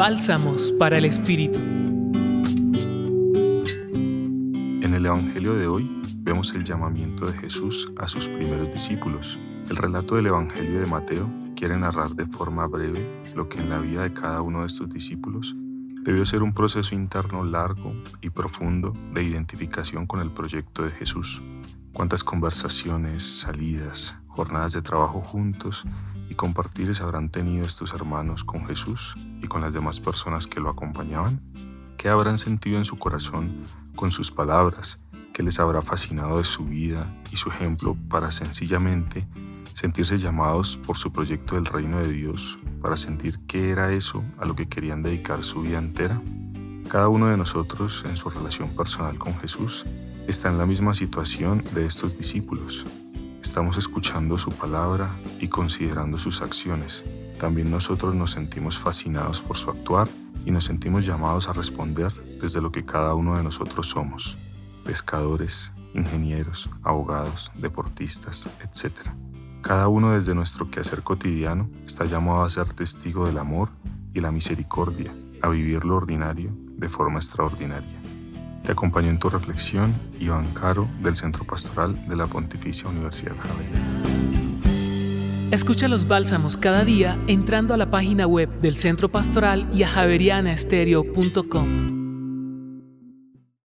Bálsamos para el Espíritu. En el Evangelio de hoy vemos el llamamiento de Jesús a sus primeros discípulos. El relato del Evangelio de Mateo quiere narrar de forma breve lo que en la vida de cada uno de estos discípulos debió ser un proceso interno largo y profundo de identificación con el proyecto de Jesús. Cuántas conversaciones, salidas, jornadas de trabajo juntos y compartires habrán tenido estos hermanos con Jesús y con las demás personas que lo acompañaban? ¿Qué habrán sentido en su corazón con sus palabras? ¿Qué les habrá fascinado de su vida y su ejemplo para sencillamente sentirse llamados por su proyecto del reino de Dios, para sentir qué era eso a lo que querían dedicar su vida entera? Cada uno de nosotros en su relación personal con Jesús está en la misma situación de estos discípulos. Estamos escuchando su palabra y considerando sus acciones. También nosotros nos sentimos fascinados por su actuar y nos sentimos llamados a responder desde lo que cada uno de nosotros somos. Pescadores, ingenieros, abogados, deportistas, etc. Cada uno desde nuestro quehacer cotidiano está llamado a ser testigo del amor y la misericordia, a vivir lo ordinario de forma extraordinaria. Te acompaño en tu reflexión Iván Caro del Centro Pastoral de la Pontificia Universidad Javeriana. Escucha los bálsamos cada día entrando a la página web del Centro Pastoral y a javerianaestereo.com.